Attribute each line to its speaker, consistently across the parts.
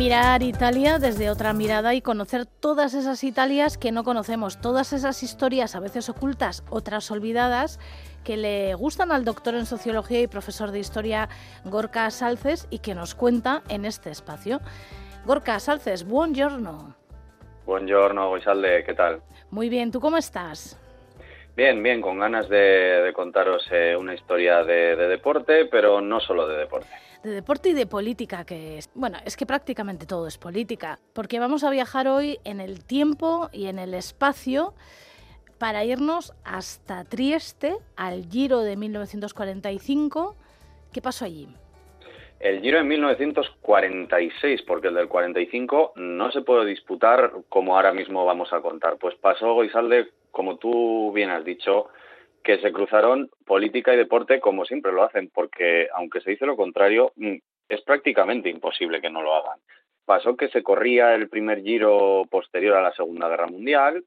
Speaker 1: Mirar Italia desde otra mirada y conocer todas esas Italias que no conocemos, todas esas historias a veces ocultas, otras olvidadas, que le gustan al doctor en sociología y profesor de historia Gorka Salces y que nos cuenta en este espacio. Gorka Salces, buongiorno.
Speaker 2: Buongiorno, Guisalde, ¿qué tal?
Speaker 1: Muy bien, ¿tú cómo estás?
Speaker 2: Bien, bien, con ganas de, contaros eh, una historia de, deporte, pero no solo de deporte.
Speaker 1: De deporte y de política, que es, bueno, es que prácticamente todo es política, porque vamos a viajar hoy en el tiempo y en el espacio para irnos hasta Trieste, al Giro de 1945. ¿Qué pasó allí?
Speaker 2: El Giro en 1946, porque el del 45 no se puede disputar como ahora mismo vamos a contar. Pues pasó, Goizalde, como tú bien has dicho, que se cruzaron política y deporte como siempre lo hacen, porque aunque se dice lo contrario, mm, es prácticamente imposible que no lo hagan. Pasó que se corría el primer giro posterior a la Segunda Guerra Mundial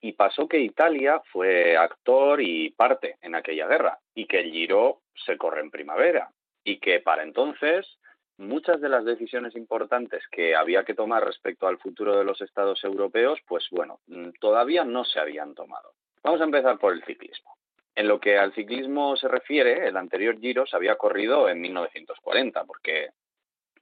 Speaker 2: y pasó que Italia fue actor y parte en aquella guerra y que el giro se corre en primavera y que para entonces muchas de las decisiones importantes que había que tomar respecto al futuro de los estados europeos, pues bueno, mm, todavía no se habían tomado. Vamos a empezar por el ciclismo. En lo que al ciclismo se refiere, el anterior Giro se había corrido en 1940, porque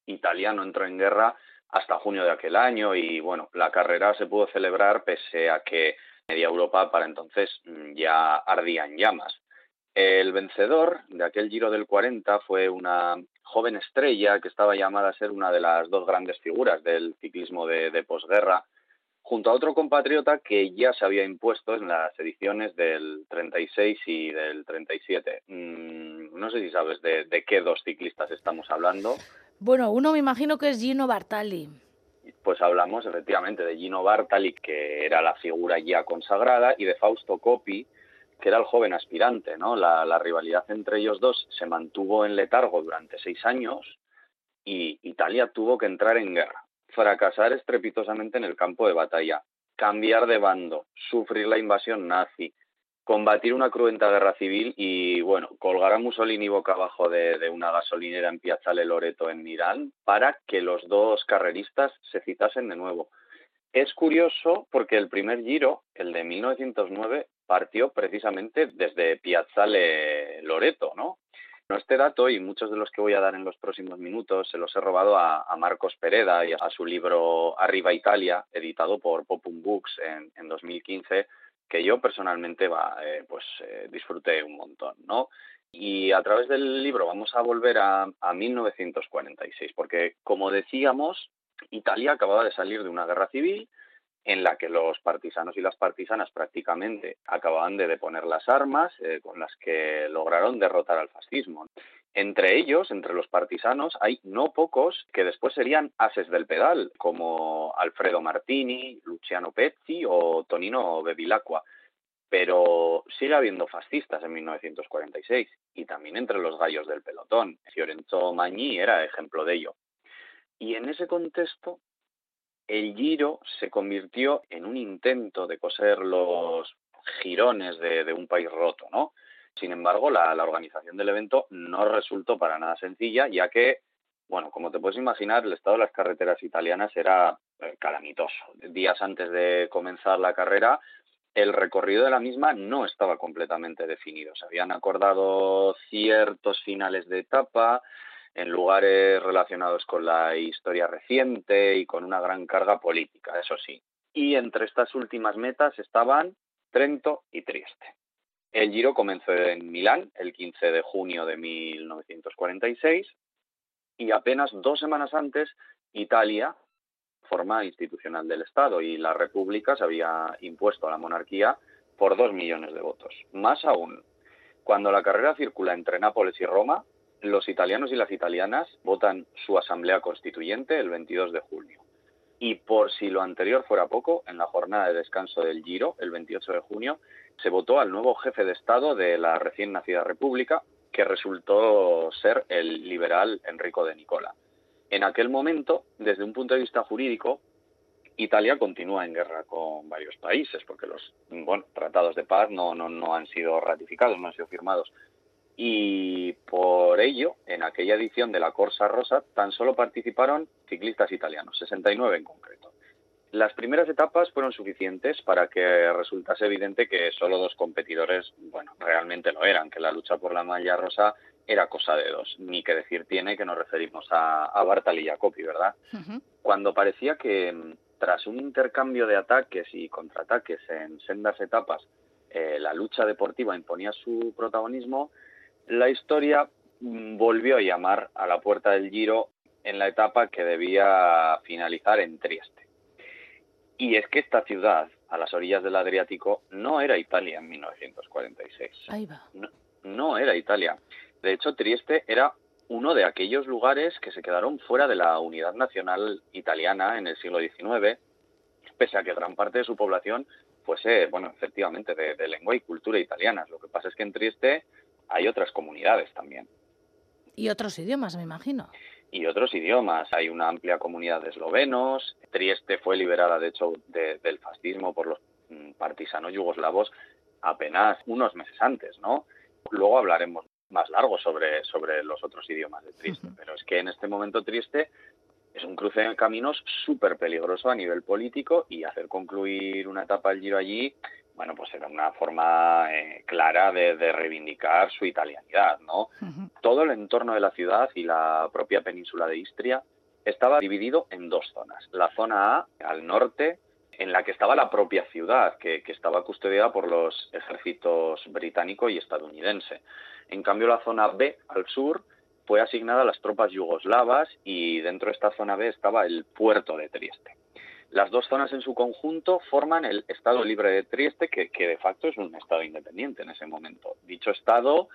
Speaker 2: Italia no entró en guerra hasta junio de aquel año y bueno, la carrera se pudo celebrar pese a que media Europa para entonces mm, ya ardía en llamas. El vencedor de aquel Giro del 40 fue una joven estrella que estaba llamada a ser una de las dos grandes figuras del ciclismo de, posguerra, junto a otro compatriota que ya se había impuesto en las ediciones del 36 y del 37. Mm, no sé si sabes de, de, qué dos ciclistas estamos hablando.
Speaker 1: Bueno, uno me imagino que es Gino Bartali.
Speaker 2: Pues hablamos efectivamente de Gino Bartali, que era la figura ya consagrada, y de Fausto Coppi, que era el joven aspirante, ¿no? La, rivalidad entre ellos dos se mantuvo en letargo durante seis años y Italia tuvo que entrar en guerra, fracasar estrepitosamente en el campo de batalla, cambiar de bando, sufrir la invasión nazi, combatir una cruenta guerra civil y, bueno, colgar a Mussolini boca abajo de, una gasolinera en Piazzale Loreto en Milán para que los dos carreristas se citasen de nuevo. Es curioso porque el primer giro, el de 1909, partió precisamente desde Piazzale Loreto, ¿no? Este dato y muchos de los que voy a dar en los próximos minutos se los he robado a, Marcos Pereda y a su libro Arriba Italia, editado por Popum Books en, 2015, que yo personalmente eh, pues eh, disfruté un montón, ¿no? Y a través del libro vamos a volver a 1946, porque como decíamos, Italia acababa de salir de una guerra civil en la que los partisanos y las partisanas prácticamente acababan de deponer las armas eh, con las que lograron derrotar al fascismo. Entre ellos, entre los partisanos, hay no pocos que después serían ases del pedal, como Alfredo Martini, Luciano Pezzi o Tonino Bevilacqua. Pero sigue habiendo fascistas en 1946 y también entre los gallos del pelotón. Fiorenzo Magni era ejemplo de ello. Y en ese contexto, el Giro se convirtió en un intento de coser los girones de, un país roto, ¿no? Sin embargo, la, organización del evento no resultó para nada sencilla, ya que, bueno, como te puedes imaginar, el estado de las carreteras italianas era eh, calamitoso. Días antes de comenzar la carrera, el recorrido de la misma no estaba completamente definido. Se habían acordado ciertos finales de etapa, en lugares relacionados con la historia reciente y con una gran carga política, eso sí. Y entre estas últimas metas estaban Trento y Trieste. El Giro comenzó en Milán el 15 de junio de 1946 y apenas dos semanas antes Italia, forma institucional del Estado y la República se había impuesto a la monarquía por dos millones de votos. Más aún, cuando la carrera circula entre Nápoles y Roma, los italianos y las italianas votan su asamblea constituyente el 22 de junio. Y por si lo anterior fuera poco, en la jornada de descanso del Giro, el 28 de junio, se votó al nuevo jefe de Estado de la recién nacida República, que resultó ser el liberal Enrico de Nicola. En aquel momento, desde un punto de vista jurídico, Italia continúa en guerra con varios países, porque los bueno, tratados de paz no, no, no han sido ratificados, no han sido firmados y por ello, en aquella edición de la Corsa Rosa, tan solo participaron ciclistas italianos, 69 en concreto. Las primeras etapas fueron suficientes para que resultase evidente que solo dos competidores, bueno, realmente lo eran, que la lucha por la malla rosa era cosa de dos. Ni que decir tiene que nos referimos a, a Bartal y Jacopi, ¿verdad? Cuando parecía que tras un intercambio de ataques y contraataques en sendas etapas, eh, la lucha deportiva imponía su protagonismo, la historia mm, volvió a llamar a la puerta del Giro en la etapa que debía finalizar en Trieste. Y es que esta ciudad, a las orillas del Adriático, no era Italia en 1946.
Speaker 1: Ahí va.
Speaker 2: No, era Italia. De hecho, Trieste era uno de aquellos lugares que se quedaron fuera de la unidad nacional italiana en el siglo XIX, pese a que gran parte de su población fuese, bueno, efectivamente, de, de lengua y cultura italianas. Lo que pasa es que en Trieste hay otras comunidades también.
Speaker 1: Y otros idiomas, me imagino
Speaker 2: y otros idiomas. Hay una amplia comunidad de eslovenos. Trieste fue liberada, de hecho, del fascismo por los mm, partisanos yugoslavos apenas unos meses antes, ¿no? Luego hablaremos más largo sobre, sobre los otros idiomas de Trieste, pero es que en este momento Trieste es un cruce de caminos súper peligroso a nivel político y hacer concluir una etapa del Giro allí bueno, pues era una forma eh, clara de, reivindicar su italianidad, ¿no? Todo el entorno de la ciudad y la propia península de Istria estaba dividido en dos zonas. La zona A, al norte, en la que estaba la propia ciudad, que, que estaba custodiada por los ejércitos británico y estadounidense. En cambio, la zona B, al sur, fue asignada a las tropas yugoslavas y dentro de esta zona B estaba el puerto de Trieste. Las dos zonas en su conjunto forman el Estado Libre de Trieste, que, de facto es un Estado independiente en ese momento. Dicho Estado,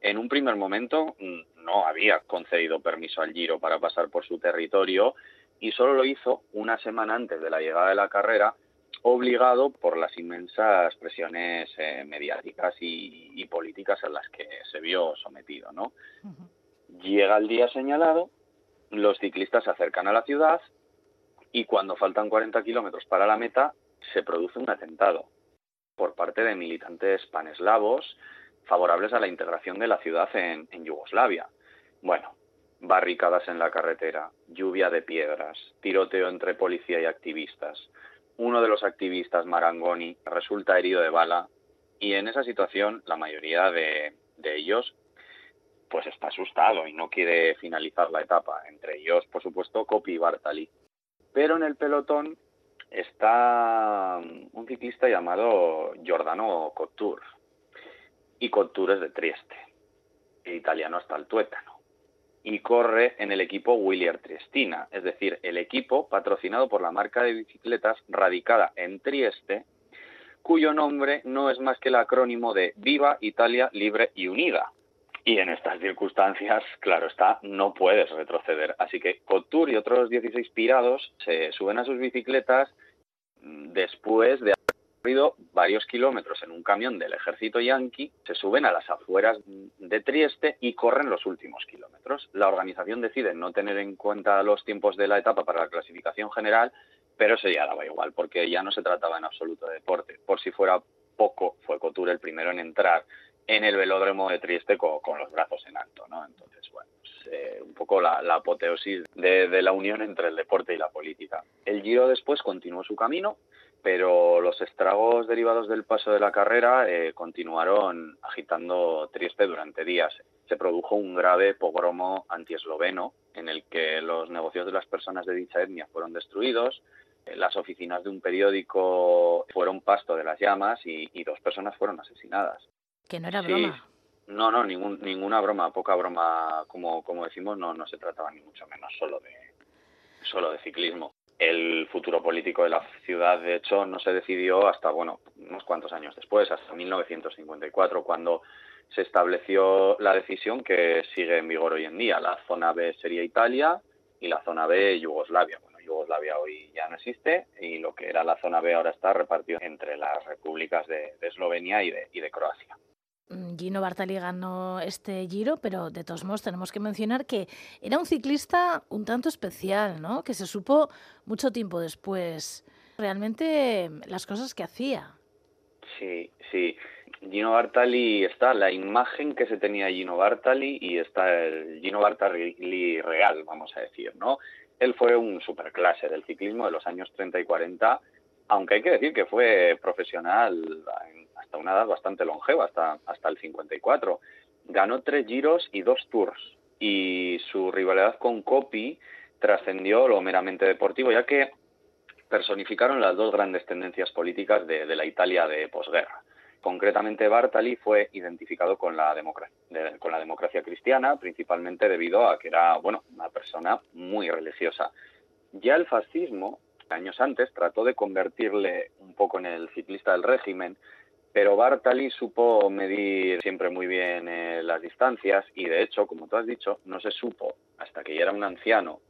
Speaker 2: en un primer momento, mm, no había concedido permiso al Giro para pasar por su territorio y solo lo hizo una semana antes de la llegada de la carrera, obligado por las inmensas presiones eh, mediáticas y, políticas a las que se vio sometido. ¿no? Llega el día señalado, los ciclistas se acercan a la ciudad, y cuando faltan 40 kilómetros para la meta se produce un atentado por parte de militantes paneslavos favorables a la integración de la ciudad en, Yugoslavia. Bueno, barricadas en la carretera, lluvia de piedras, tiroteo entre policía y activistas. Uno de los activistas, Marangoni, resulta herido de bala y en esa situación la mayoría de, de ellos pues está asustado y no quiere finalizar la etapa. Entre ellos, por supuesto, Kopi Bartali. Pero en el pelotón está un ciclista llamado Giordano Couture. Y Couture es de Trieste, italiano hasta el tuétano. Y corre en el equipo Willier Triestina, es decir, el equipo patrocinado por la marca de bicicletas radicada en Trieste, cuyo nombre no es más que el acrónimo de Viva Italia Libre y Unida, y en estas circunstancias, claro está, no puedes retroceder. Así que Couture y otros 16 pirados se suben a sus bicicletas después de haber corrido varios kilómetros en un camión del ejército yanqui, se suben a las afueras de Trieste y corren los últimos kilómetros. La organización decide no tener en cuenta los tiempos de la etapa para la clasificación general, pero eso ya daba igual, porque ya no se trataba en absoluto de deporte. Por si fuera poco, fue Couture el primero en entrar en el velódromo de Trieste con, los brazos en alto, ¿no? Entonces, bueno, pues, eh, un poco la, apoteosis de, la unión entre el deporte y la política. El Giro después continuó su camino, pero los estragos derivados del paso de la carrera eh, continuaron agitando Trieste durante días. Se produjo un grave pogromo antiesloveno en el que los negocios de las personas de dicha etnia fueron destruidos, eh, las oficinas de un periódico fueron pasto de las llamas y dos personas fueron asesinadas.
Speaker 1: Que no era broma.
Speaker 2: No, no, ningún, ninguna broma, poca broma, como, como decimos, no, no se trataba ni mucho menos solo de, solo de ciclismo. El futuro político de la ciudad, de hecho, no se decidió hasta, bueno, unos cuantos años después, hasta 1954, cuando se estableció la decisión que sigue en vigor hoy en día. La zona B sería Italia y la zona B Yugoslavia. Bueno, Yugoslavia hoy ya no existe y lo que era la zona B ahora está repartido entre las repúblicas de, Eslovenia y de, y de Croacia.
Speaker 1: Mm, Gino Bartali ganó este Giro, pero de todos modos tenemos que mencionar que era un ciclista un tanto especial, ¿no? Que se supo mucho tiempo después realmente las cosas que hacía.
Speaker 2: Sí, sí. Gino Bartali está la imagen que se tenía Gino Bartali y está el Gino Bartali real, vamos a decir, ¿no? Él fue un superclase del ciclismo de los años 30 y 40, aunque hay que decir que fue profesional hasta una edad bastante longeva, hasta, hasta el 54. Ganó tres giros y dos tours, y su rivalidad con Coppi trascendió lo meramente deportivo, ya que personificaron las dos grandes tendencias políticas de, la Italia de posguerra. Concretamente, Bartali fue identificado con la, con la democracia cristiana, principalmente debido a que era bueno, una persona muy religiosa. Ya el fascismo, años antes, trató de convertirle un poco en el ciclista del régimen, pero Bartali supo medir siempre muy bien eh, las distancias y, de hecho, como tú has dicho, no se supo hasta que ya era un anciano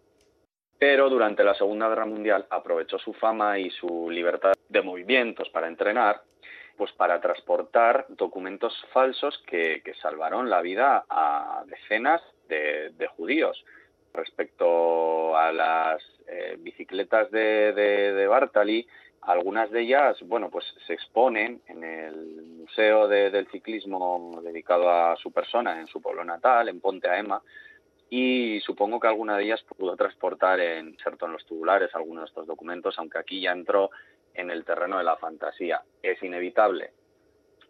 Speaker 2: pero durante la Segunda Guerra Mundial aprovechó su fama y su libertad de movimientos para entrenar, pues para transportar documentos falsos que, salvaron la vida a decenas de, judíos. Respecto a las eh, bicicletas de, de, Bartali, algunas de ellas, bueno, pues se exponen en el Museo del Ciclismo dedicado a su persona en su pueblo natal, en Ponte a Ema, y supongo que alguna de ellas pudo transportar en en los tubulares algunos de estos documentos, aunque aquí ya entró en el terreno de la fantasía. Es inevitable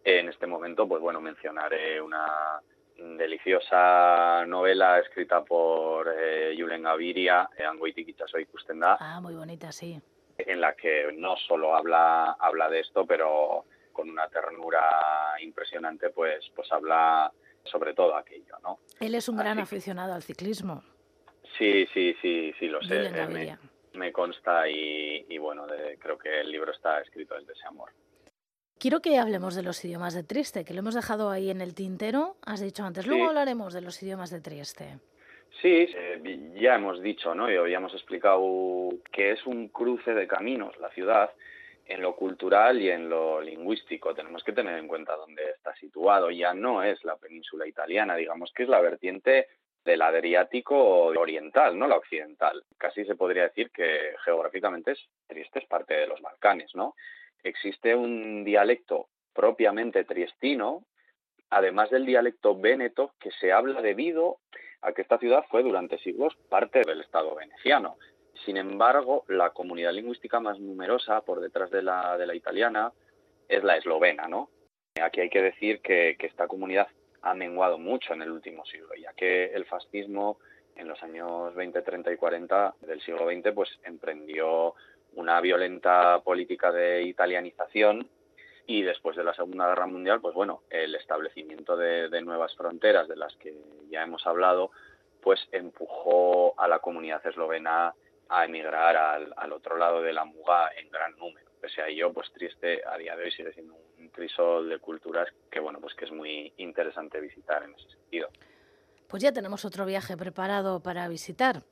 Speaker 2: en este momento, pues bueno, mencionaré una deliciosa novela escrita por eh, Julen Gaviria, Angoiti Soy Kustenda.
Speaker 1: Ah, muy bonita, sí.
Speaker 2: En la que no solo habla, habla de esto, pero con una ternura impresionante, pues, pues habla sobre todo aquello, ¿no?
Speaker 1: Él es un gran aficionado al ciclismo.
Speaker 2: Sí, sí, sí, sí, lo sé. Me, consta y, bueno, creo que el libro está escrito desde ese amor.
Speaker 1: Quiero que hablemos de los idiomas de Trieste, que lo hemos dejado ahí en el tintero, has dicho antes. Luego hablaremos de los idiomas de Trieste.
Speaker 2: Sí, eh, ya hemos dicho, ¿no? Y habíamos explicado que es un cruce de caminos la ciudad en lo cultural y en lo lingüístico. Tenemos que tener en cuenta dónde está situado. Ya no es la península italiana, digamos que es la vertiente del Adriático oriental, no la occidental. Casi se podría decir que geográficamente es, Trieste es parte de los Balcanes, ¿no? Existe un dialecto propiamente triestino, además del dialecto véneto, que se habla debido a que esta ciudad fue durante siglos parte del Estado veneciano. Sin embargo, la comunidad lingüística más numerosa por detrás de la, de la italiana es la eslovena, ¿no? Aquí hay que decir que, esta comunidad ha menguado mucho en el último siglo, ya que el fascismo en los años 20, 30 y 40 del siglo XX pues emprendió una violenta política de italianización y después de la Segunda Guerra Mundial, pues bueno, el establecimiento de, de nuevas fronteras de las que ya hemos hablado, pues empujó a la comunidad eslovena a emigrar al, otro lado de la Muga en gran número. Pese a ello, pues triste a día de hoy sigue siendo un crisol de culturas que bueno, pues que es muy interesante visitar en ese sentido.
Speaker 1: Pues ya tenemos otro viaje preparado para visitar.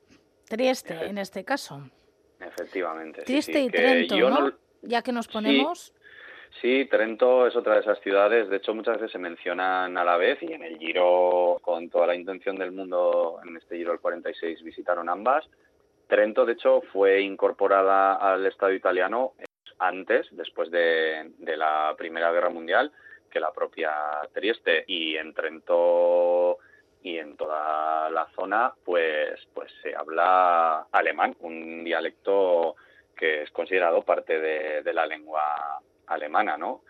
Speaker 1: Trieste, en este caso.
Speaker 2: Efectivamente.
Speaker 1: Trieste y Trento, ¿no? Ya que nos ponemos.
Speaker 2: Sí, Trento es otra de esas ciudades, de hecho muchas veces se mencionan a la vez y en el Giro, con toda la intención del mundo, en este Giro el 46 visitaron ambas. Trento, de hecho, fue incorporada al Estado italiano antes, después de, la Primera Guerra Mundial, que la propia Trieste. Y en Trento y en toda la zona, pues, pues se habla alemán, un dialecto que es considerado parte de, de la lengua alemana, ¿no?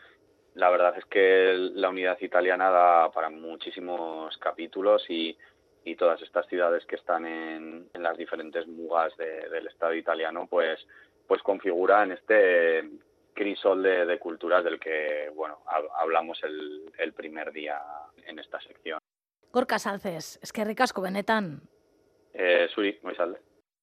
Speaker 2: La verdad es que la unidad italiana da para muchísimos capítulos y y todas estas ciudades que están en, las diferentes mugas del Estado italiano, pues, pues configuran este crisol de, culturas del que bueno hablamos el, primer día en esta sección.
Speaker 1: Gorka Salces, es que ricasco benetan.
Speaker 2: Eh, suri, muy salde.